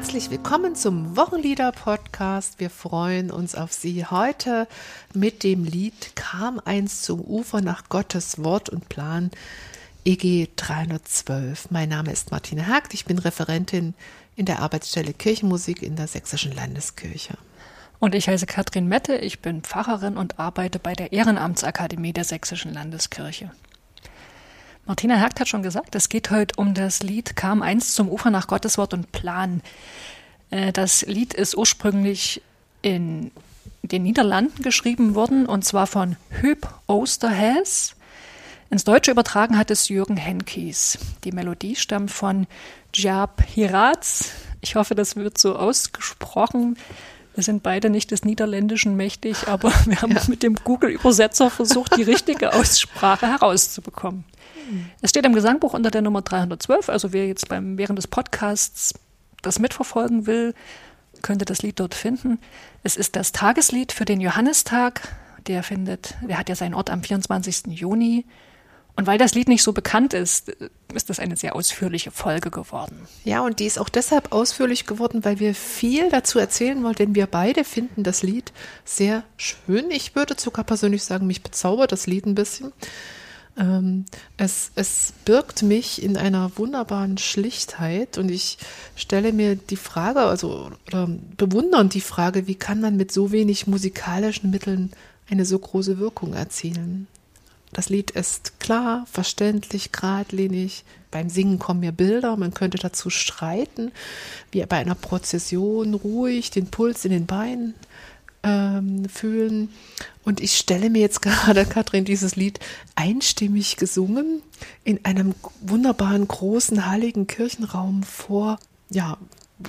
Herzlich willkommen zum Wochenlieder-Podcast. Wir freuen uns auf Sie heute mit dem Lied Kam eins zum Ufer nach Gottes Wort und Plan EG 312. Mein Name ist Martine Hagt. Ich bin Referentin in der Arbeitsstelle Kirchenmusik in der Sächsischen Landeskirche. Und ich heiße Katrin Mette. Ich bin Pfarrerin und arbeite bei der Ehrenamtsakademie der Sächsischen Landeskirche. Martina Hergt hat schon gesagt, es geht heute um das Lied Kam eins zum Ufer nach Gottes Wort und Plan. Äh, das Lied ist ursprünglich in den Niederlanden geschrieben worden und zwar von Hüb Osterhäs. Ins Deutsche übertragen hat es Jürgen Henkies. Die Melodie stammt von Jab Hiratz. Ich hoffe, das wird so ausgesprochen. Wir sind beide nicht des Niederländischen mächtig, aber wir haben ja. mit dem Google-Übersetzer versucht, die richtige Aussprache herauszubekommen. Es steht im Gesangbuch unter der Nummer 312, also wer jetzt beim, während des Podcasts das mitverfolgen will, könnte das Lied dort finden. Es ist das Tageslied für den Johannistag. Der findet, der hat ja seinen Ort am 24. Juni. Und weil das Lied nicht so bekannt ist, ist das eine sehr ausführliche Folge geworden. Ja, und die ist auch deshalb ausführlich geworden, weil wir viel dazu erzählen wollen, denn wir beide finden das Lied sehr schön. Ich würde sogar persönlich sagen, mich bezaubert das Lied ein bisschen. Ähm, es, es birgt mich in einer wunderbaren Schlichtheit und ich stelle mir die Frage, also oder bewundern die Frage, wie kann man mit so wenig musikalischen Mitteln eine so große Wirkung erzielen? Das Lied ist klar, verständlich, geradlinig. Beim Singen kommen mir Bilder, man könnte dazu streiten, wie bei einer Prozession ruhig den Puls in den Beinen ähm, fühlen. Und ich stelle mir jetzt gerade, Katrin, dieses Lied einstimmig gesungen in einem wunderbaren, großen, heiligen Kirchenraum vor. Ja,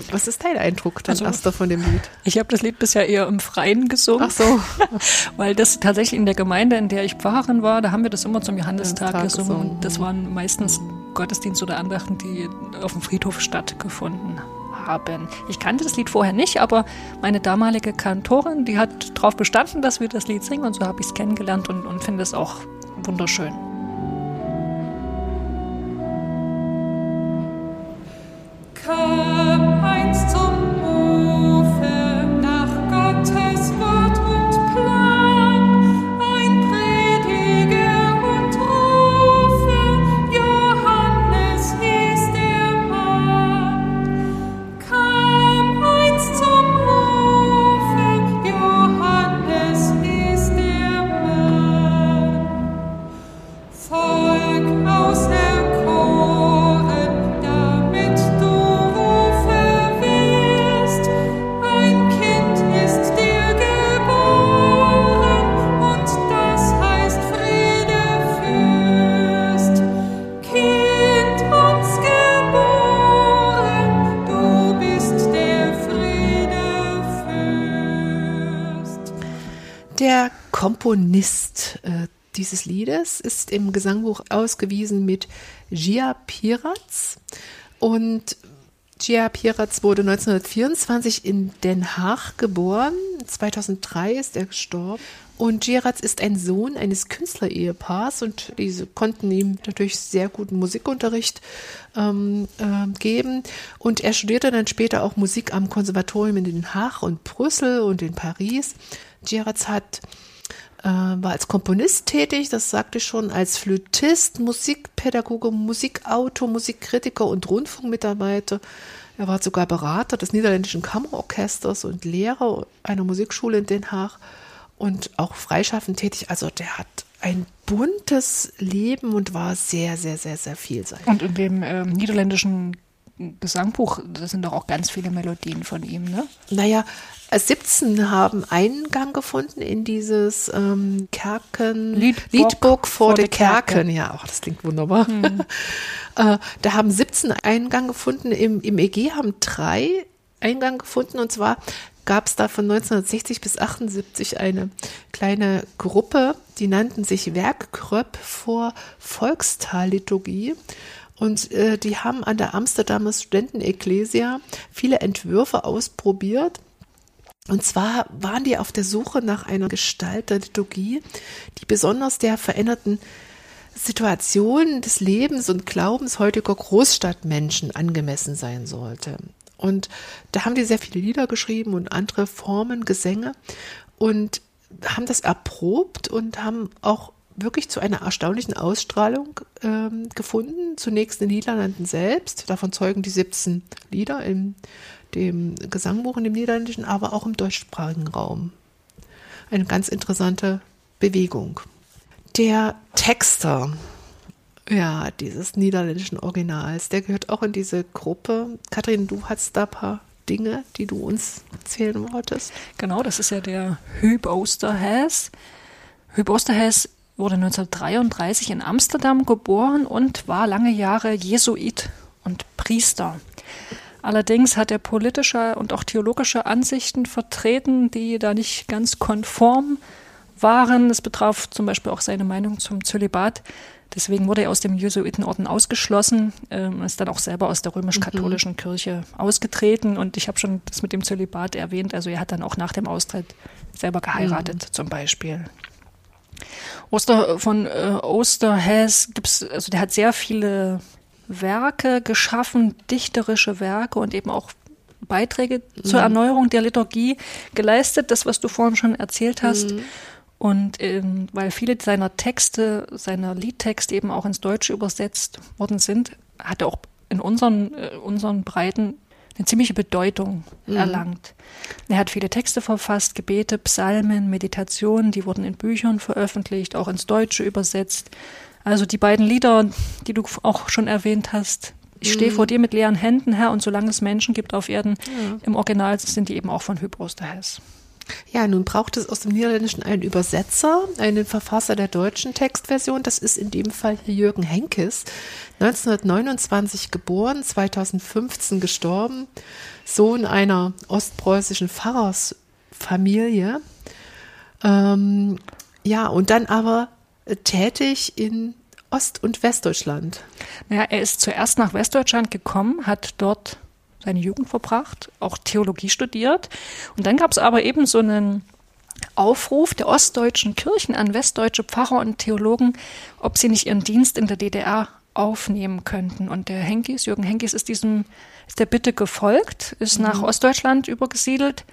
was ist dein Eindruck dann also, erster von dem Lied? Ich habe das Lied bisher eher im Freien gesungen. Ach so. Weil das tatsächlich in der Gemeinde, in der ich Pfarrerin war, da haben wir das immer zum Johannistag gesungen. gesungen. Und das waren meistens Gottesdienste oder Andachten, die auf dem Friedhof stattgefunden haben. Ich kannte das Lied vorher nicht, aber meine damalige Kantorin, die hat darauf bestanden, dass wir das Lied singen und so habe ich es kennengelernt und, und finde es auch wunderschön. Kam Komponist äh, dieses Liedes ist im Gesangbuch ausgewiesen mit Gia Piratz. Und Gia Piratz wurde 1924 in Den Haag geboren. 2003 ist er gestorben. Und Giratz ist ein Sohn eines Künstlerehepaars und diese konnten ihm natürlich sehr guten Musikunterricht ähm, äh, geben. Und er studierte dann später auch Musik am Konservatorium in Den Haag und Brüssel und in Paris. Giratz hat äh, war als Komponist tätig, das sagte ich schon, als Flötist, Musikpädagoge, Musikautor, Musikkritiker und Rundfunkmitarbeiter. Er war sogar Berater des niederländischen Kammerorchesters und Lehrer einer Musikschule in Den Haag und auch freischaffend tätig. Also der hat ein buntes Leben und war sehr, sehr, sehr, sehr vielseitig. Und in dem äh, niederländischen Gesangbuch, da sind doch auch ganz viele Melodien von ihm, ne? Naja, 17 haben Eingang gefunden in dieses ähm, Kerken Liedbook vor, vor der Kerken. Kerken. Ja, auch das klingt wunderbar. Hm. äh, da haben 17 Eingang gefunden. Im, Im EG haben drei Eingang gefunden und zwar gab es da von 1960 bis 78 eine kleine Gruppe, die nannten sich Werkkröpp vor Volkstalliturgie. Und äh, die haben an der Amsterdamer Studentenekklesia viele Entwürfe ausprobiert und zwar waren die auf der Suche nach einer Gestalt der Liturgie, die besonders der veränderten Situation des Lebens und Glaubens heutiger Großstadtmenschen angemessen sein sollte. Und da haben die sehr viele Lieder geschrieben und andere Formen, Gesänge und haben das erprobt und haben auch wirklich zu einer erstaunlichen Ausstrahlung ähm, gefunden. Zunächst in den Niederlanden selbst, davon zeugen die 17 Lieder in dem Gesangbuch in dem Niederländischen, aber auch im deutschsprachigen Raum. Eine ganz interessante Bewegung. Der Texter, ja, dieses niederländischen Originals, der gehört auch in diese Gruppe. Kathrin, du hast da ein paar Dinge, die du uns erzählen wolltest. Genau, das ist ja der Huub Osterhaes. Huub Osterhaes wurde 1933 in Amsterdam geboren und war lange Jahre Jesuit und Priester. Allerdings hat er politische und auch theologische Ansichten vertreten, die da nicht ganz konform waren. Es betraf zum Beispiel auch seine Meinung zum Zölibat. Deswegen wurde er aus dem Jesuitenorden ausgeschlossen, ähm, ist dann auch selber aus der römisch-katholischen mhm. Kirche ausgetreten. Und ich habe schon das mit dem Zölibat erwähnt. Also er hat dann auch nach dem Austritt selber geheiratet, mhm. zum Beispiel. Oster von äh, Osterhäs gibt's, also der hat sehr viele Werke geschaffen, dichterische Werke und eben auch Beiträge mhm. zur Erneuerung der Liturgie geleistet, das, was du vorhin schon erzählt hast. Mhm. Und ähm, weil viele seiner Texte, seiner Liedtexte eben auch ins Deutsche übersetzt worden sind, hat er auch in unseren, äh, unseren Breiten eine ziemliche Bedeutung mhm. erlangt. Er hat viele Texte verfasst, Gebete, Psalmen, Meditationen, die wurden in Büchern veröffentlicht, auch ins Deutsche übersetzt. Also die beiden Lieder, die du auch schon erwähnt hast, ich stehe mhm. vor dir mit leeren Händen, Herr, und solange es Menschen gibt auf Erden, ja. im Original sind die eben auch von Hybros der Hess. Ja, nun braucht es aus dem Niederländischen einen Übersetzer, einen Verfasser der deutschen Textversion. Das ist in dem Fall hier Jürgen Henkes, 1929 geboren, 2015 gestorben, Sohn einer ostpreußischen Pfarrersfamilie. Ähm, ja, und dann aber tätig in Ost- und Westdeutschland. Naja, er ist zuerst nach Westdeutschland gekommen, hat dort seine Jugend verbracht, auch Theologie studiert. Und dann gab es aber eben so einen Aufruf der ostdeutschen Kirchen an westdeutsche Pfarrer und Theologen, ob sie nicht ihren Dienst in der DDR aufnehmen könnten. Und der Henkis, Jürgen Henkis, ist diesem, ist der Bitte gefolgt, ist mhm. nach Ostdeutschland übergesiedelt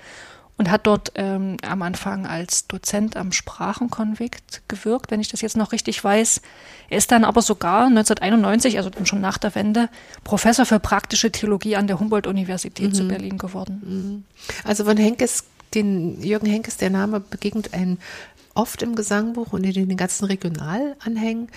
und hat dort ähm, am Anfang als Dozent am Sprachenkonvikt gewirkt, wenn ich das jetzt noch richtig weiß. Er ist dann aber sogar 1991, also schon nach der Wende, Professor für praktische Theologie an der Humboldt-Universität mhm. zu Berlin geworden. Mhm. Also von Henkes, den Jürgen Henkes, der Name begegnet ein oft im Gesangbuch und in den ganzen Regionalanhängen.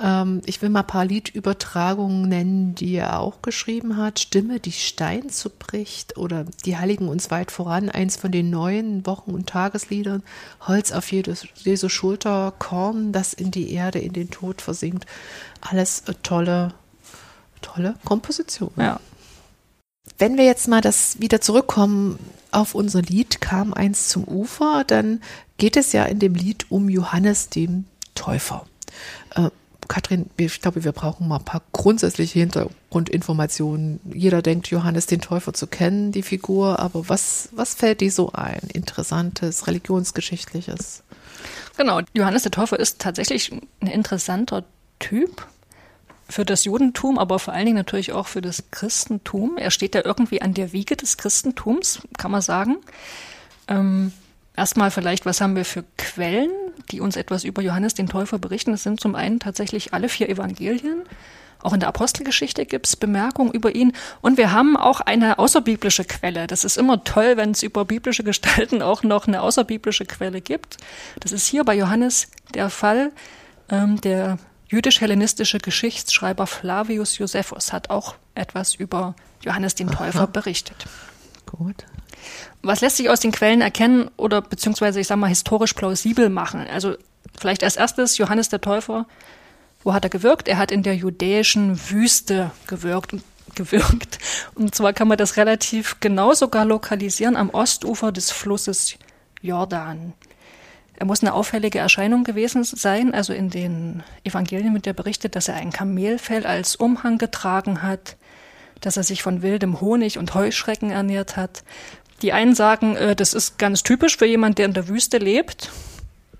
Ähm, ich will mal ein paar Liedübertragungen nennen, die er auch geschrieben hat. Stimme, die Stein zubricht oder Die Heiligen uns weit voran, eins von den neuen Wochen- und Tagesliedern. Holz auf jede, jede Schulter, Korn, das in die Erde, in den Tod versinkt. Alles tolle, tolle Komposition. Ja. Wenn wir jetzt mal das wieder zurückkommen auf unser Lied kam eins zum Ufer, dann geht es ja in dem Lied um Johannes dem Täufer. Äh, Katrin, ich glaube, wir brauchen mal ein paar grundsätzliche Hintergrundinformationen. Jeder denkt, Johannes den Täufer zu kennen, die Figur, aber was, was fällt dir so ein? Interessantes, religionsgeschichtliches? Genau, Johannes der Täufer ist tatsächlich ein interessanter Typ für das Judentum, aber vor allen Dingen natürlich auch für das Christentum. Er steht ja irgendwie an der Wiege des Christentums, kann man sagen. Ähm, erstmal vielleicht, was haben wir für Quellen, die uns etwas über Johannes den Täufer berichten? Das sind zum einen tatsächlich alle vier Evangelien. Auch in der Apostelgeschichte gibt es Bemerkungen über ihn. Und wir haben auch eine außerbiblische Quelle. Das ist immer toll, wenn es über biblische Gestalten auch noch eine außerbiblische Quelle gibt. Das ist hier bei Johannes der Fall. Ähm, der jüdisch-hellenistische Geschichtsschreiber Flavius Josephus hat auch etwas über Johannes den Täufer Aha. berichtet. Gut. Was lässt sich aus den Quellen erkennen oder beziehungsweise ich sage mal historisch plausibel machen? Also vielleicht als erstes Johannes der Täufer. Wo hat er gewirkt? Er hat in der judäischen Wüste gewirkt gewirkt. Und zwar kann man das relativ genau sogar lokalisieren am Ostufer des Flusses Jordan. Er muss eine auffällige Erscheinung gewesen sein. Also in den Evangelien wird ja berichtet, dass er ein Kamelfell als Umhang getragen hat, dass er sich von wildem Honig und Heuschrecken ernährt hat. Die einen sagen, äh, das ist ganz typisch für jemanden, der in der Wüste lebt.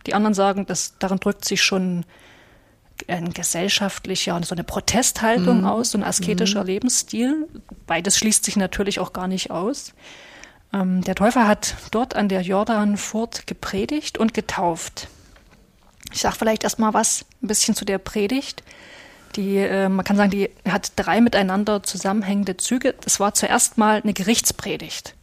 Die anderen sagen, dass darin drückt sich schon ein gesellschaftlicher, so eine Protesthaltung mhm. aus, so ein asketischer mhm. Lebensstil. Beides schließt sich natürlich auch gar nicht aus. Ähm, der Täufer hat dort an der Jordanfurt gepredigt und getauft. Ich sage vielleicht erstmal was ein bisschen zu der Predigt. Die, äh, man kann sagen, die hat drei miteinander zusammenhängende Züge. Das war zuerst mal eine Gerichtspredigt.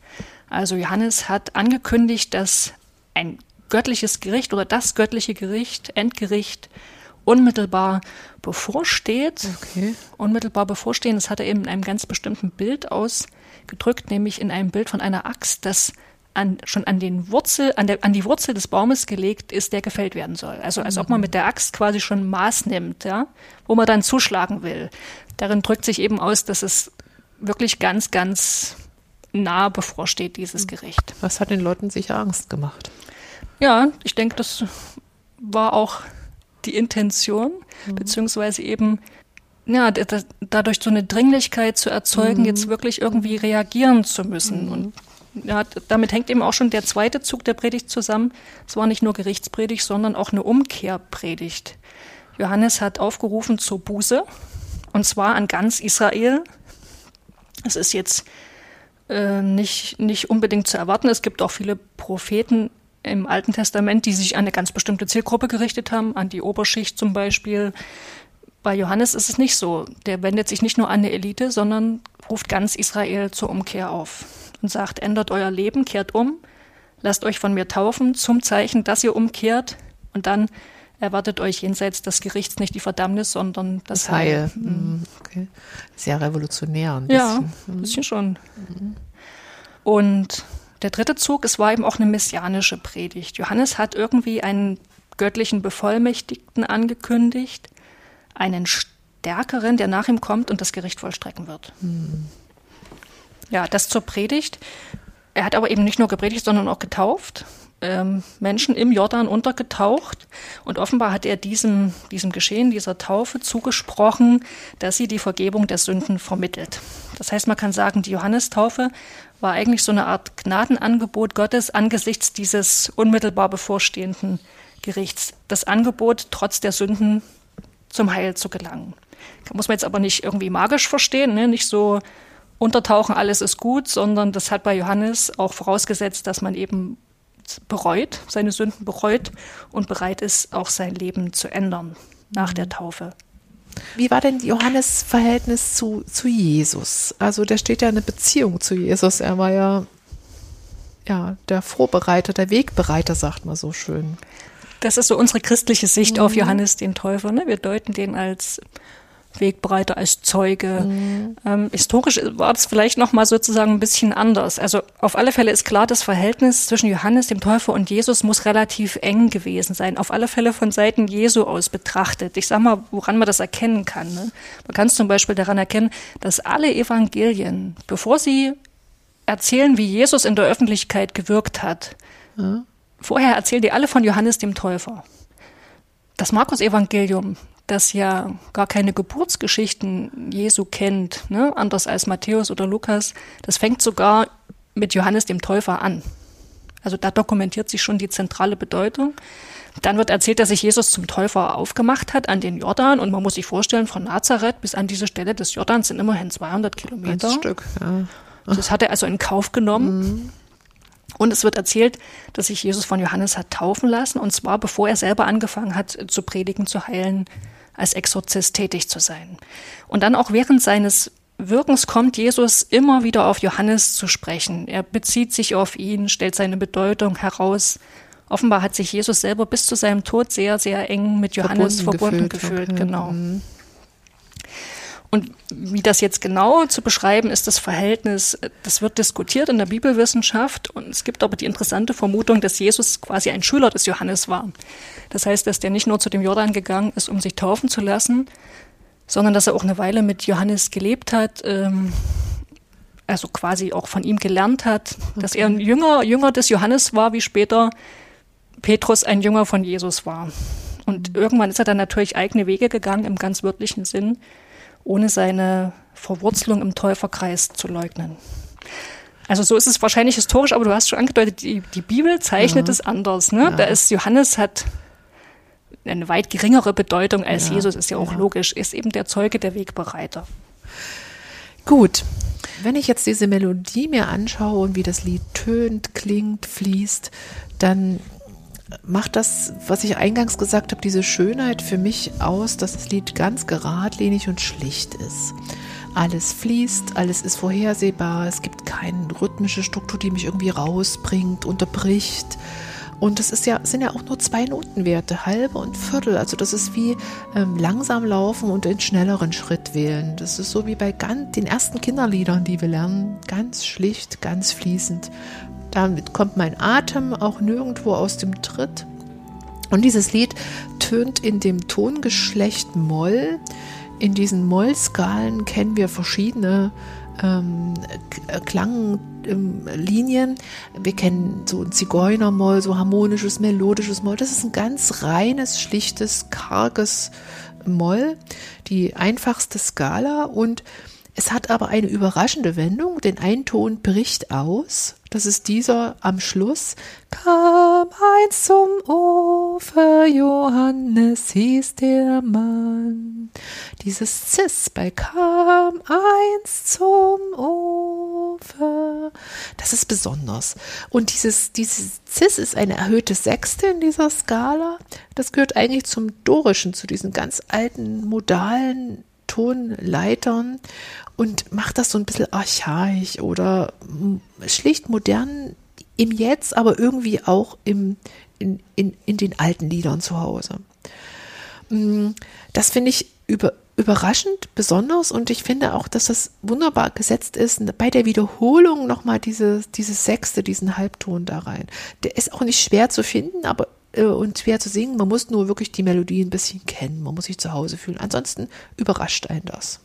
Also Johannes hat angekündigt, dass ein göttliches Gericht oder das göttliche Gericht, Endgericht, unmittelbar bevorsteht. Okay. Unmittelbar bevorstehen, das hat er eben in einem ganz bestimmten Bild ausgedrückt, nämlich in einem Bild von einer Axt, das an, schon an den Wurzel, an, der, an die Wurzel des Baumes gelegt ist, der gefällt werden soll. Also als ob man mit der Axt quasi schon Maß nimmt, ja, wo man dann zuschlagen will. Darin drückt sich eben aus, dass es wirklich ganz, ganz nah bevorsteht, dieses Gericht. Was hat den Leuten sicher Angst gemacht? Ja, ich denke, das war auch die Intention, mhm. beziehungsweise eben ja, dadurch so eine Dringlichkeit zu erzeugen, mhm. jetzt wirklich irgendwie reagieren zu müssen. Mhm. Und ja, damit hängt eben auch schon der zweite Zug der Predigt zusammen. Es war nicht nur Gerichtspredigt, sondern auch eine Umkehrpredigt. Johannes hat aufgerufen zur Buße, und zwar an ganz Israel. Es ist jetzt äh, nicht, nicht unbedingt zu erwarten. Es gibt auch viele Propheten im Alten Testament, die sich an eine ganz bestimmte Zielgruppe gerichtet haben, an die Oberschicht zum Beispiel. Bei Johannes ist es nicht so. Der wendet sich nicht nur an eine Elite, sondern ruft ganz Israel zur Umkehr auf und sagt, ändert euer Leben, kehrt um, lasst euch von mir taufen zum Zeichen, dass ihr umkehrt und dann erwartet euch jenseits des Gerichts nicht die Verdammnis, sondern das, das Heil. Heil. Mhm. Okay. Sehr revolutionär. Ein bisschen. Ja, ein mhm. bisschen schon. Mhm. Und der dritte Zug, es war eben auch eine messianische Predigt. Johannes hat irgendwie einen göttlichen Bevollmächtigten angekündigt, einen Stärkeren, der nach ihm kommt und das Gericht vollstrecken wird. Mhm. Ja, das zur Predigt. Er hat aber eben nicht nur gepredigt, sondern auch getauft. Ähm, Menschen im Jordan untergetaucht. Und offenbar hat er diesem, diesem Geschehen, dieser Taufe zugesprochen, dass sie die Vergebung der Sünden vermittelt. Das heißt, man kann sagen, die Johannestaufe war eigentlich so eine Art Gnadenangebot Gottes angesichts dieses unmittelbar bevorstehenden Gerichts. Das Angebot, trotz der Sünden zum Heil zu gelangen. Muss man jetzt aber nicht irgendwie magisch verstehen, ne? nicht so untertauchen, alles ist gut, sondern das hat bei Johannes auch vorausgesetzt, dass man eben bereut, seine Sünden bereut und bereit ist, auch sein Leben zu ändern nach der Taufe. Wie war denn Johannes Verhältnis zu, zu Jesus? Also da steht ja eine Beziehung zu Jesus. Er war ja, ja der Vorbereiter, der Wegbereiter, sagt man so schön. Das ist so unsere christliche Sicht mhm. auf Johannes den Täufer. Ne? Wir deuten den als Wegbereiter, als Zeuge. Mhm. Ähm, historisch war es vielleicht noch mal sozusagen ein bisschen anders. Also auf alle Fälle ist klar, das Verhältnis zwischen Johannes dem Täufer und Jesus muss relativ eng gewesen sein. Auf alle Fälle von Seiten Jesu aus betrachtet. Ich sag mal, woran man das erkennen kann. Ne? Man kann es zum Beispiel daran erkennen, dass alle Evangelien, bevor sie erzählen, wie Jesus in der Öffentlichkeit gewirkt hat, mhm. vorher erzählen die alle von Johannes dem Täufer. Das Markus-Evangelium das ja gar keine Geburtsgeschichten Jesu kennt, ne? anders als Matthäus oder Lukas. Das fängt sogar mit Johannes dem Täufer an. Also da dokumentiert sich schon die zentrale Bedeutung. Dann wird erzählt, dass sich Jesus zum Täufer aufgemacht hat an den Jordan. Und man muss sich vorstellen, von Nazareth bis an diese Stelle des Jordans sind immerhin 200 Kilometer. Ein Stück, ja. Das hat er also in Kauf genommen. Mhm. Und es wird erzählt, dass sich Jesus von Johannes hat taufen lassen. Und zwar bevor er selber angefangen hat zu predigen, zu heilen, als Exorzist tätig zu sein. Und dann auch während seines Wirkens kommt Jesus immer wieder auf Johannes zu sprechen. Er bezieht sich auf ihn, stellt seine Bedeutung heraus. Offenbar hat sich Jesus selber bis zu seinem Tod sehr, sehr eng mit Johannes verbunden, verbunden gefühlt. gefühlt genau. Mhm. Und wie das jetzt genau zu beschreiben ist, das Verhältnis, das wird diskutiert in der Bibelwissenschaft. Und es gibt aber die interessante Vermutung, dass Jesus quasi ein Schüler des Johannes war. Das heißt, dass der nicht nur zu dem Jordan gegangen ist, um sich taufen zu lassen, sondern dass er auch eine Weile mit Johannes gelebt hat, ähm, also quasi auch von ihm gelernt hat, okay. dass er ein Jünger, Jünger des Johannes war, wie später Petrus ein Jünger von Jesus war. Und mhm. irgendwann ist er dann natürlich eigene Wege gegangen im ganz wörtlichen Sinn ohne seine Verwurzelung im Täuferkreis zu leugnen. Also so ist es wahrscheinlich historisch, aber du hast schon angedeutet, die, die Bibel zeichnet ja. es anders. Ne? Ja. Da ist Johannes hat eine weit geringere Bedeutung als Ja, Jesus, ist ja auch logisch, ist eben der Zeuge, der Wegbereiter. Gut. Wenn ich jetzt diese Melodie mir anschaue und wie das Lied tönt, klingt, fließt, dann macht das, was ich eingangs gesagt habe, diese Schönheit für mich aus, dass das Lied ganz geradlinig und schlicht ist. Alles fließt, alles ist vorhersehbar, es gibt keine rhythmische Struktur, die mich irgendwie rausbringt, unterbricht. Und es ist ja, sind ja auch nur zwei Notenwerte, halbe und Viertel. Also das ist wie ähm, langsam laufen und den schnelleren Schritt wählen. Das ist so wie bei ganz, den ersten Kinderliedern, die wir lernen. Ganz schlicht, ganz fließend. Damit kommt mein Atem auch nirgendwo aus dem Tritt. Und dieses Lied tönt in dem Tongeschlecht Moll. In diesen Mollskalen kennen wir verschiedene ähm, K- Klanglinien. Wir kennen so ein Zigeunermoll, so harmonisches, melodisches Moll. Das ist ein ganz reines, schlichtes, karges Moll, die einfachste Skala und es hat aber eine überraschende Wendung, denn ein Ton bricht aus. Das ist dieser am Schluss. Kam eins zum Ufer, Johannes hieß der Mann. Dieses Cis bei kam eins zum Ufer. Das ist besonders. Und dieses, dieses Cis ist eine erhöhte Sechste in dieser Skala. Das gehört eigentlich zum Dorischen, zu diesen ganz alten modalen Tonleitern und macht das so ein bisschen archaisch oder mm, schlicht modern im Jetzt, aber irgendwie auch im, in, in, in den alten Liedern zu Hause. Mm, Das finde ich über, überraschend besonders und ich finde auch, dass das wunderbar gesetzt ist, bei der Wiederholung nochmal diese, diese Sechste, diesen Halbton da rein. Der ist auch nicht schwer zu finden, aber und schwer zu singen. Man muss nur wirklich die Melodie ein bisschen kennen. Man muss sich zu Hause fühlen. Ansonsten überrascht einen das.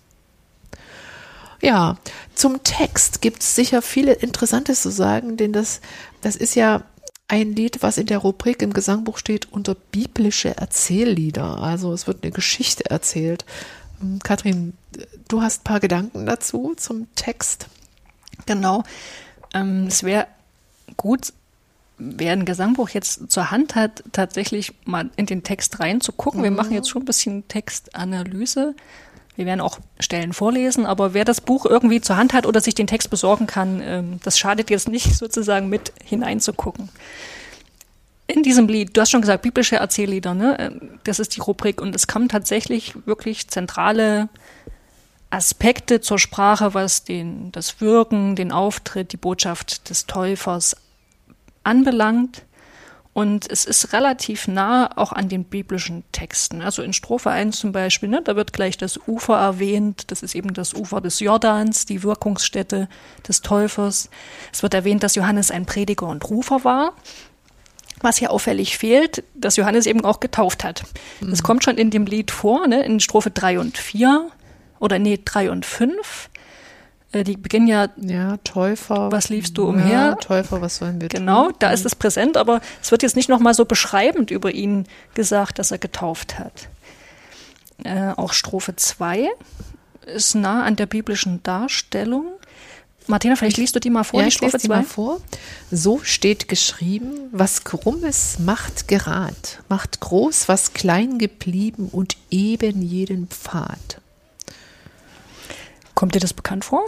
Ja, zum Text gibt es sicher viele Interessantes zu sagen, denn das, das ist ja ein Lied, was in der Rubrik im Gesangbuch steht unter biblische Erzähllieder. Also es wird eine Geschichte erzählt. Ähm, Kathrin, du hast ein paar Gedanken dazu zum Text. Genau. Ähm, es wäre gut, wer ein Gesangbuch jetzt zur Hand hat, tatsächlich mal in den Text reinzugucken. Wir machen jetzt schon ein bisschen Textanalyse. Wir werden auch Stellen vorlesen, aber wer das Buch irgendwie zur Hand hat oder sich den Text besorgen kann, ähm, das schadet jetzt nicht sozusagen mit hineinzugucken. In diesem Lied, du hast schon gesagt, biblische Erzähllieder, ne? Ähm, Das ist die Rubrik und es kommen tatsächlich wirklich zentrale Aspekte zur Sprache, was den, das Wirken, den Auftritt, die Botschaft des Täufers anbelangt. Und es ist relativ nah auch an den biblischen Texten. Also in Strophe 1 zum Beispiel, ne, da wird gleich das Ufer erwähnt. Das ist eben das Ufer des Jordans, die Wirkungsstätte des Täufers. Es wird erwähnt, dass Johannes ein Prediger und Rufer war. Was hier auffällig fehlt, dass Johannes eben auch getauft hat. Das kommt schon in dem Lied vor, ne, in Strophe 3 und 4 oder nee, 3 und 5. Äh, Die beginnen ja Ja, Täufer. Was liefst du umher? Ja, Täufer, was sollen wir Genau, tun? da ist es präsent, aber es wird jetzt nicht nochmal so beschreibend über ihn gesagt, dass er getauft hat. Äh, auch Strophe 2 ist nah an der biblischen Darstellung. Martina, vielleicht liest du die mal vor, ja, die ich lese Strophe die mal 2. vor. So steht geschrieben, was krummes macht gerad, macht groß, was klein geblieben und eben jeden Pfad. Kommt dir das bekannt vor?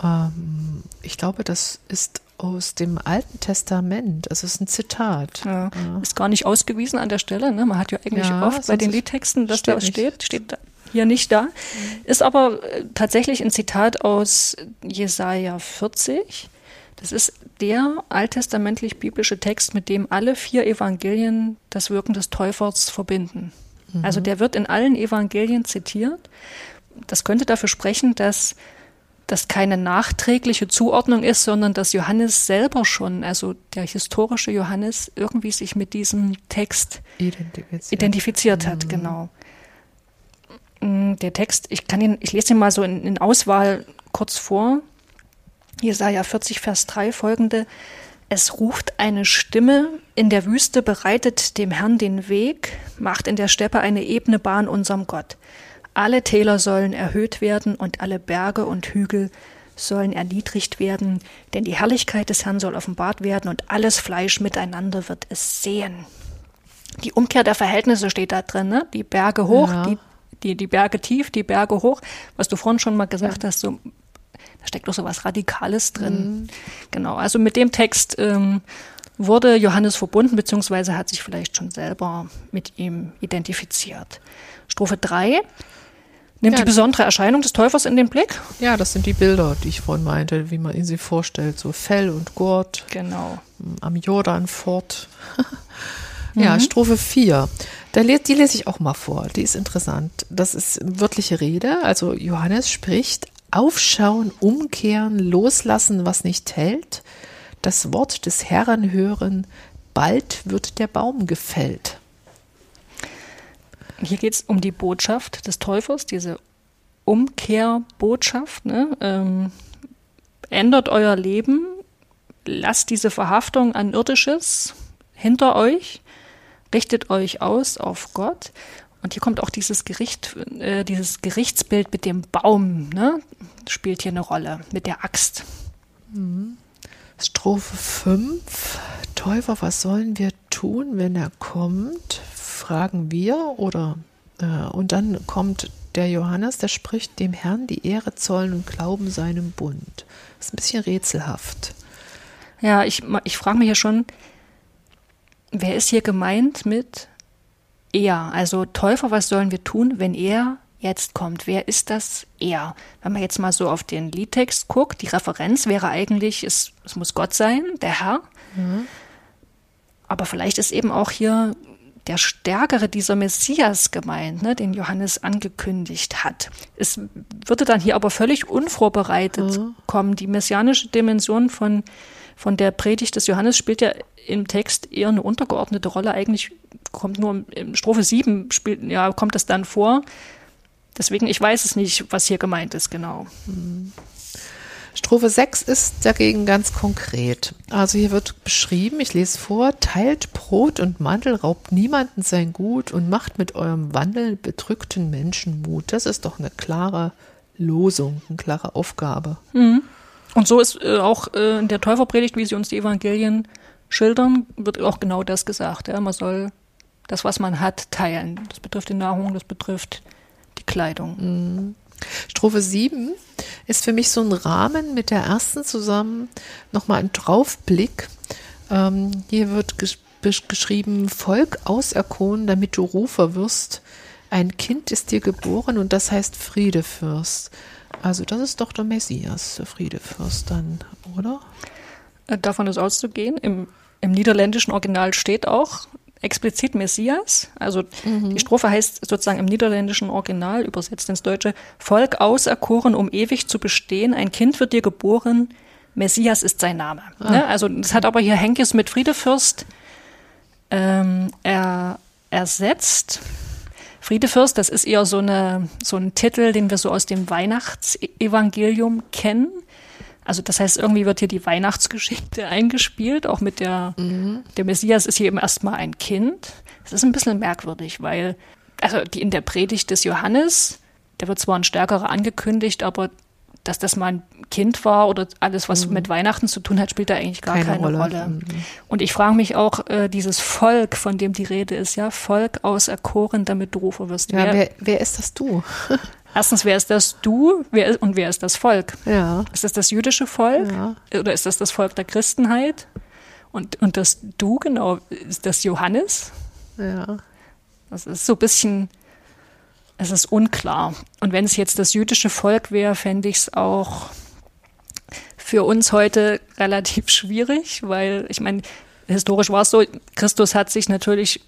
Ähm, ich glaube, das ist aus dem Alten Testament. Es ist ein Zitat. Ja. Ist gar nicht ausgewiesen an der Stelle. Ne? Man hat ja eigentlich Ja, oft bei den Liedtexten, dass da steht. Steht da- hier nicht da. Ist aber äh, tatsächlich ein Zitat aus Jesaja 40. Das ist der alttestamentlich-biblische Text, mit dem alle vier Evangelien das Wirken des Täufers verbinden. Also der wird in allen Evangelien zitiert. Das könnte dafür sprechen, dass das keine nachträgliche Zuordnung ist, sondern dass Johannes selber schon, also der historische Johannes, irgendwie sich mit diesem Text Identifiziert. identifiziert hat, genau. Mm, Der Text, ich kann ihn, ich lese ihn mal so in, in Auswahl kurz vor. Jesaja 40, Vers 3 folgende. Es ruft eine Stimme, in der Wüste bereitet dem Herrn den Weg, macht in der Steppe eine ebene Bahn unserem Gott. Alle Täler sollen erhöht werden und alle Berge und Hügel sollen erniedrigt werden, denn die Herrlichkeit des Herrn soll offenbart werden und alles Fleisch miteinander wird es sehen. die Umkehr der Verhältnisse steht da drin, ne? Die Berge hoch, Ja. die, die, die Berge tief, die Berge hoch. Was du vorhin schon mal gesagt hast, so, da steckt doch so was Radikales drin. Genau, also mit dem Text ähm, wurde Johannes verbunden, beziehungsweise hat sich vielleicht schon selber mit ihm identifiziert. Strophe 3 nimmt Ja. die besondere Erscheinung des Täufers in den Blick. Ja, das sind die Bilder, die ich vorhin meinte, wie man ihn sich vorstellt. So Fell und Gurt Genau. am Jordan fort. ja, Strophe 4. Da, die lese ich auch mal vor. Die ist interessant. Das ist wörtliche Rede. Also Johannes spricht Aufschauen, umkehren, loslassen, was nicht hält. Das Wort des Herrn hören. Bald wird der Baum gefällt. Hier geht es um die Botschaft des Täufers, diese Umkehrbotschaft. Ne? Ähm, ändert euer Leben, lasst diese Verhaftung an Irdisches hinter euch, richtet euch aus auf Gott. Und hier kommt auch dieses Gericht, äh, dieses Gerichtsbild mit dem Baum, ne? spielt hier eine Rolle, mit der Axt. Strophe 5. Täufer, was sollen wir tun, wenn er kommt? Fragen wir oder äh, und dann kommt der Johannes, der spricht dem Herrn die Ehre zollen und glauben seinem Bund. Das ist ein bisschen rätselhaft. Ja, ich, ich frage mich ja schon, wer ist hier gemeint mit er? Also Täufer, was sollen wir tun, wenn er jetzt kommt? Wer ist das er? Wenn man jetzt mal so auf den Liedtext guckt, die Referenz wäre eigentlich, es, es muss Gott sein, der Herr. Aber vielleicht ist eben auch hier der Stärkere dieser Messias gemeint, ne, den Johannes angekündigt hat. Es würde dann hier aber völlig unvorbereitet kommen. Die messianische Dimension von, von der Predigt des Johannes spielt ja im Text eher eine untergeordnete Rolle. Eigentlich kommt nur in Strophe 7 spielt, ja, kommt das dann vor. Deswegen, ich weiß es nicht, was hier gemeint ist, genau. Strophe 6 ist dagegen ganz konkret. Also hier wird beschrieben, ich lese vor, teilt Brot und Mantel, raubt niemanden sein Gut und macht mit eurem Wandel bedrückten Menschen Mut. Das ist doch eine klare Losung, eine klare Aufgabe. Und so ist äh, auch äh, in der Täuferpredigt, wie sie uns die Evangelien schildern, wird auch genau das gesagt. Ja? Man soll das, was man hat, teilen. Das betrifft die Nahrung, das betrifft die Kleidung. Strophe 7 ist für mich so ein Rahmen mit der ersten zusammen, nochmal ein Draufblick. Ähm, hier wird ges geschrieben, Volk auserkoren, damit du Rufer wirst. Ein Kind ist dir geboren und das heißt Friedefürst. Also das ist doch der Messias, der Friedefürst dann, oder? Äh, Davon ist auszugehen. Im, Im niederländischen Original steht auch explizit Messias. Also die Strophe heißt sozusagen im niederländischen Original, übersetzt ins Deutsche, Volk auserkoren, um ewig zu bestehen. Ein Kind wird dir geboren. Messias ist sein Name. Ne? Also das hat aber hier Henkes mit Friedefürst ähm, er, ersetzt. Friedefürst, das ist eher so, eine, so ein Titel, den wir so aus dem Weihnachtsevangelium kennen. Also das heißt, irgendwie wird hier die Weihnachtsgeschichte eingespielt, auch mit der, der Messias ist hier eben erstmal ein Kind. Das ist ein bisschen merkwürdig, weil, also die in der Predigt des Johannes, da wird zwar ein stärkerer angekündigt, aber dass das mal ein Kind war oder alles, was mit Weihnachten zu tun hat, spielt da eigentlich gar Keine keine, Rolle. Rolle. Mhm. Und ich frage mich auch, äh, dieses Volk, von dem die Rede ist, ja, Volk auserkoren, damit du Rufer wirst. Ja, wer, wer, wer ist das du? erstens, wer ist das du wer, ist- und wer ist das Volk? Ja, Ist das das jüdische Volk? Ja. Oder ist das das Volk der Christenheit? Und, und das Du, genau, ist das Johannes? ja. Das ist so ein bisschen, es ist unklar. Und wenn es jetzt das jüdische Volk wäre, fände ich es auch für uns heute relativ schwierig, weil ich meine, historisch war es so, Christus hat sich natürlich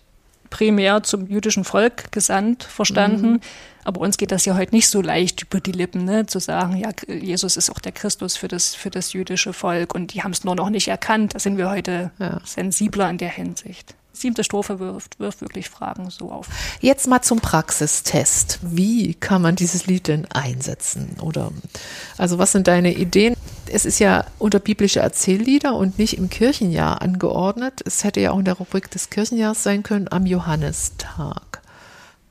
primär zum jüdischen Volk gesandt, verstanden. Aber uns geht das ja heute nicht so leicht über die Lippen, ne, zu sagen, ja, Jesus ist auch der Christus für das, für das jüdische Volk und die haben es nur noch nicht erkannt. Da sind wir heute Ja. sensibler in der Hinsicht. Siebte Strophe wirft, wirft wirklich Fragen so auf. Jetzt mal zum Praxistest. Wie kann man dieses Lied denn einsetzen? Oder also was sind deine Ideen? Es ist ja unter biblische Erzähllieder und nicht im Kirchenjahr angeordnet. Es hätte ja auch in der Rubrik des Kirchenjahrs sein können am Johannistag.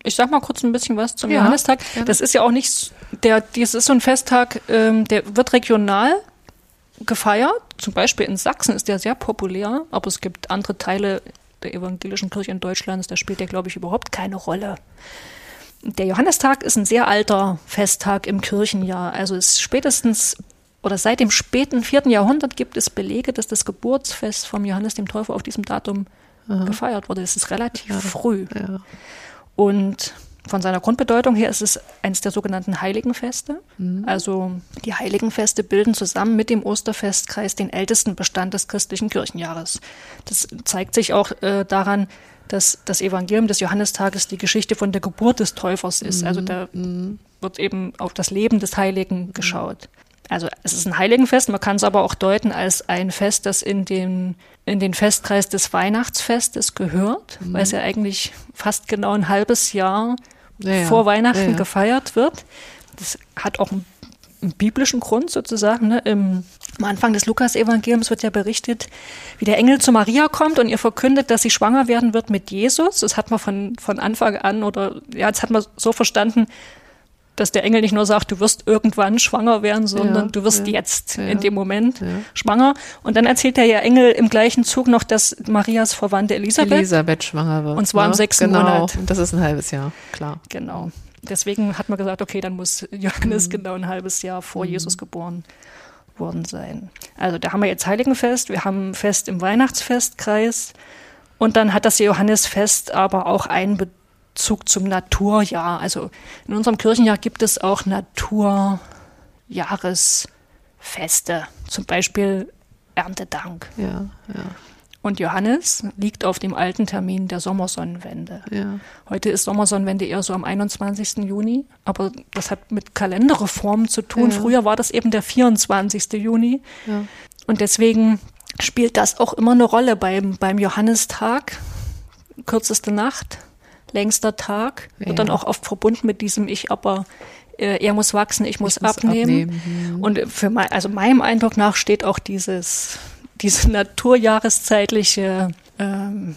Ich sag mal kurz ein bisschen was zum Ja, Johannistag. gerne. Das ist ja auch nicht, der, das ist so ein Festtag, ähm, der wird regional gefeiert. Zum Beispiel in Sachsen ist der sehr populär, aber es gibt andere Teile der evangelischen Kirche in Deutschland, da spielt der, glaube ich, überhaupt keine Rolle. Der Johannistag ist ein sehr alter Festtag im Kirchenjahr. Also ist spätestens oder seit dem späten vierten Jahrhundert gibt es Belege, dass das Geburtsfest vom Johannes dem Täufer auf diesem Datum Aha. gefeiert wurde. Es ist relativ ja. früh. Ja. Und von seiner Grundbedeutung her ist es eines der sogenannten Heiligenfeste. Mhm. Also die Heiligenfeste bilden zusammen mit dem Osterfestkreis den ältesten Bestand des christlichen Kirchenjahres. Das zeigt sich auch äh, daran, dass das Evangelium des Johannistages die Geschichte von der Geburt des Täufers ist. Also mhm. da mhm. wird eben auf das Leben des Heiligen geschaut. Also es ist ein Heiligenfest, man kann es aber auch deuten als ein Fest, das in den, in den Festkreis des Weihnachtsfestes gehört, mhm. weil es ja eigentlich fast genau ein halbes Jahr ja, vor Weihnachten ja, gefeiert wird. Das hat auch einen, einen biblischen Grund sozusagen. Ne? Im, am Anfang des Lukas-Evangeliums wird ja berichtet, wie der Engel zu Maria kommt und ihr verkündet, dass sie schwanger werden wird mit Jesus. Das hat man von, von Anfang an oder ja, das hat man so verstanden, dass der Engel nicht nur sagt, du wirst irgendwann schwanger werden, sondern ja, du wirst ja, jetzt ja, in dem Moment schwanger. Und dann erzählt der ja Engel im gleichen Zug noch, dass Marias Verwandte Elisabeth, Elisabeth schwanger wird. Und zwar im sechsten genau. Monat. Und das ist ein halbes Jahr, klar. Genau. Deswegen hat man gesagt, okay, dann muss Johannes mhm. genau ein halbes Jahr vor mhm. Jesus geboren worden sein. Also da haben wir jetzt Heiligenfest, wir haben Fest im Weihnachtsfestkreis und dann hat das Johannesfest aber auch einen Bezug zum Naturjahr. Also in unserem Kirchenjahr gibt es auch Naturjahresfeste, zum Beispiel Erntedank. Ja, ja. Und Johannes liegt auf dem alten Termin der Sommersonnenwende. Ja. Heute ist Sommersonnenwende eher so am 21. Juni, aber das hat mit Kalenderreformen zu tun. Ja. Früher war das eben der 24. Juni. Ja. Und deswegen spielt das auch immer eine Rolle beim, beim Johannistag. Kürzeste Nacht, längster Tag, ja. wird dann auch oft verbunden mit diesem Ich, aber äh, er muss wachsen, ich muss, ich muss abnehmen. abnehmen. Mhm. Und für mein, also meinem Eindruck nach steht auch dieses, diese naturjahreszeitliche ähm,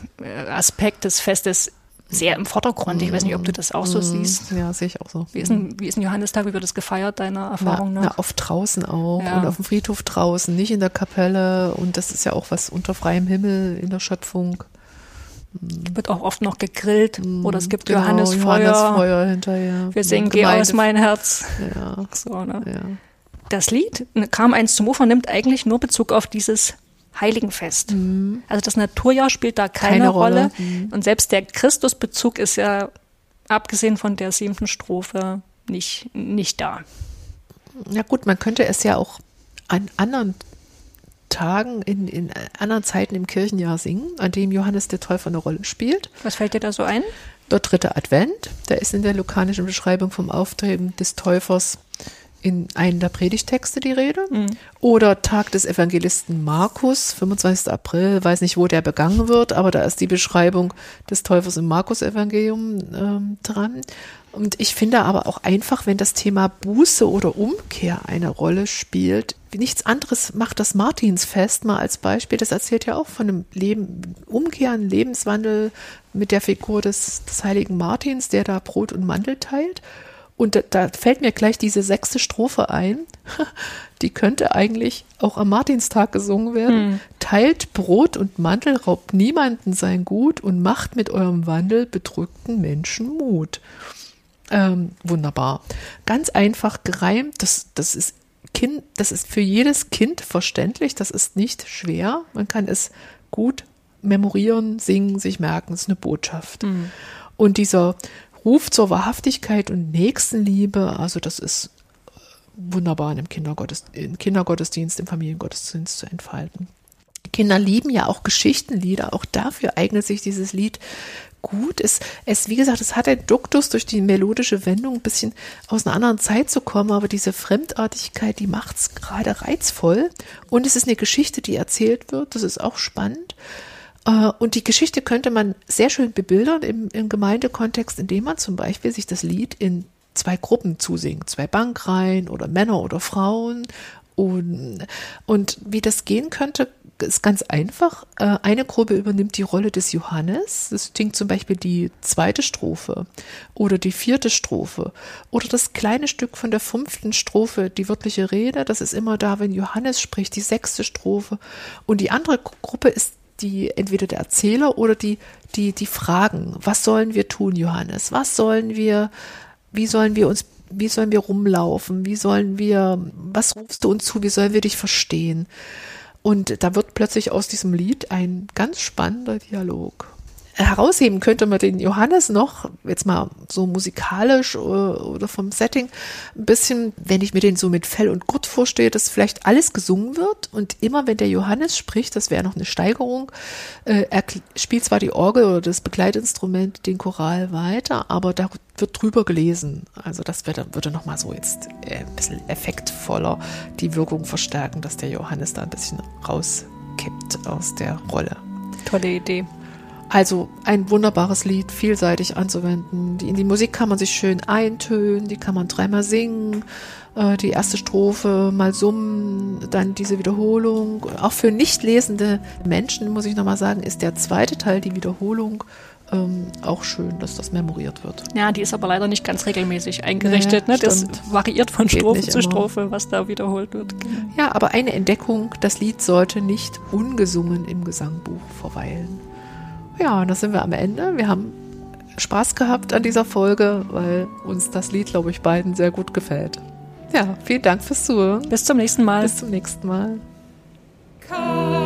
Aspekt des Festes sehr im Vordergrund. Ich weiß nicht, ob du das auch so mhm. siehst. Ja, sehe ich auch so. Wie ist ein, wie ist ein Johannistag? Wie wird das gefeiert, deiner Erfahrung nach? Na, oft draußen auch ja. und auf dem Friedhof draußen, nicht in der Kapelle. Und das ist ja auch was unter freiem Himmel in der Schöpfung. Wird auch oft noch gegrillt mm, oder es gibt genau, Johannesfeuer. Johannesfeuer hinterher. Wir singen Geh aus mein Herz. Ja. So, ne? ja. Das Lied kam eins zum Ufer nimmt eigentlich nur Bezug auf dieses Heiligenfest. Mhm. Also das Naturjahr spielt da keine, keine Rolle. Rolle. Mhm. Und selbst der Christusbezug ist ja, abgesehen von der siebten Strophe, nicht, nicht da. Ja gut, man könnte es ja auch an anderen Tagen in, in anderen Zeiten im Kirchenjahr singen, an dem Johannes der Täufer eine Rolle spielt. Was fällt dir da so ein? Der dritte Advent, der ist in der lukanischen Beschreibung vom Auftreten des Täufers in einem der Predigtexte die Rede. Mhm. Oder Tag des Evangelisten Markus, 25. April, weiß nicht, wo der begangen wird, aber da ist die Beschreibung des Täufers im Markus-Evangelium ähm, dran. Und ich finde aber auch einfach, wenn das Thema Buße oder Umkehr eine Rolle spielt, nichts anderes macht das Martinsfest mal als Beispiel. Das erzählt ja auch von einem Leben, Umkehr, einem Lebenswandel mit der Figur des, des heiligen Martins, der da Brot und Mandel teilt. Und da, da fällt mir gleich diese sechste Strophe ein. Die könnte eigentlich auch am Martinstag gesungen werden. Hm. Teilt Brot und Mantel, raubt niemanden sein Gut und macht mit eurem Wandel bedrückten Menschen Mut. Ähm, wunderbar. Ganz einfach gereimt. Das, das ist Kind, das ist für jedes Kind verständlich. Das ist nicht schwer. Man kann es gut memorieren, singen, sich merken. Das ist eine Botschaft. Mhm. Und dieser Ruf zur Wahrhaftigkeit und Nächstenliebe, also das ist äh, wunderbar im Kindergottesdienst, im Kindergottesdienst, im Familiengottesdienst zu entfalten. Kinder lieben ja auch Geschichtenlieder, auch dafür eignet sich dieses Lied gut. Es, es, wie gesagt, es hat den Duktus durch die melodische Wendung ein bisschen aus einer anderen Zeit zu kommen, aber diese Fremdartigkeit, die macht es gerade reizvoll. Und es ist eine Geschichte, die erzählt wird, das ist auch spannend. Äh, und die Geschichte könnte man sehr schön bebildern im, im Gemeindekontext, indem man zum Beispiel sich das Lied in zwei Gruppen zusingt, zwei Bankreihen oder Männer oder Frauen. Und, und wie das gehen könnte, ist ganz einfach. Äh, eine Gruppe übernimmt die Rolle des Johannes. Das singt zum Beispiel die zweite Strophe oder die vierte Strophe oder das kleine Stück von der fünften Strophe, die wörtliche Rede. Das ist immer da, wenn Johannes spricht, die sechste Strophe. Und die andere Gruppe ist die entweder der Erzähler oder die, die, die Fragen. Was sollen wir tun, Johannes? Was sollen wir, wie sollen wir uns, wie sollen wir rumlaufen? Wie sollen wir, was rufst du uns zu? Wie sollen wir dich verstehen? Und da wird plötzlich aus diesem Lied ein ganz spannender Dialog herausheben könnte man den Johannes noch, jetzt mal so musikalisch oder vom Setting, ein bisschen, wenn ich mir den so mit Fell und Gurt vorstehe, dass vielleicht alles gesungen wird und immer wenn der Johannes spricht, das wäre noch eine Steigerung, äh, er spielt zwar die Orgel oder das Begleitinstrument, den Choral weiter, aber da wird drüber gelesen. Also das würde, würde nochmal so jetzt äh, ein bisschen effektvoller die Wirkung verstärken, dass der Johannes da ein bisschen rauskippt aus der Rolle. Tolle Idee. Also ein wunderbares Lied, vielseitig anzuwenden. Die, in die Musik kann man sich schön eintönen, die kann man dreimal singen, äh, die erste Strophe mal summen, dann diese Wiederholung. Auch für nicht lesende Menschen, muss ich nochmal sagen, ist der zweite Teil, die Wiederholung, ähm, auch schön, dass das memoriert wird. Ja, die ist aber leider nicht ganz regelmäßig eingerichtet. Ja, ne? Das variiert von Geht Strophe zu Strophe, was da wiederholt wird. Ja, aber eine Entdeckung, das Lied sollte nicht ungesungen im Gesangbuch verweilen. Ja, und da sind wir am Ende. Wir haben Spaß gehabt an dieser Folge, weil uns das Lied, glaube ich, beiden sehr gut gefällt. Ja, vielen Dank fürs Zuhören. Bis zum nächsten Mal. Bis zum nächsten Mal. Come.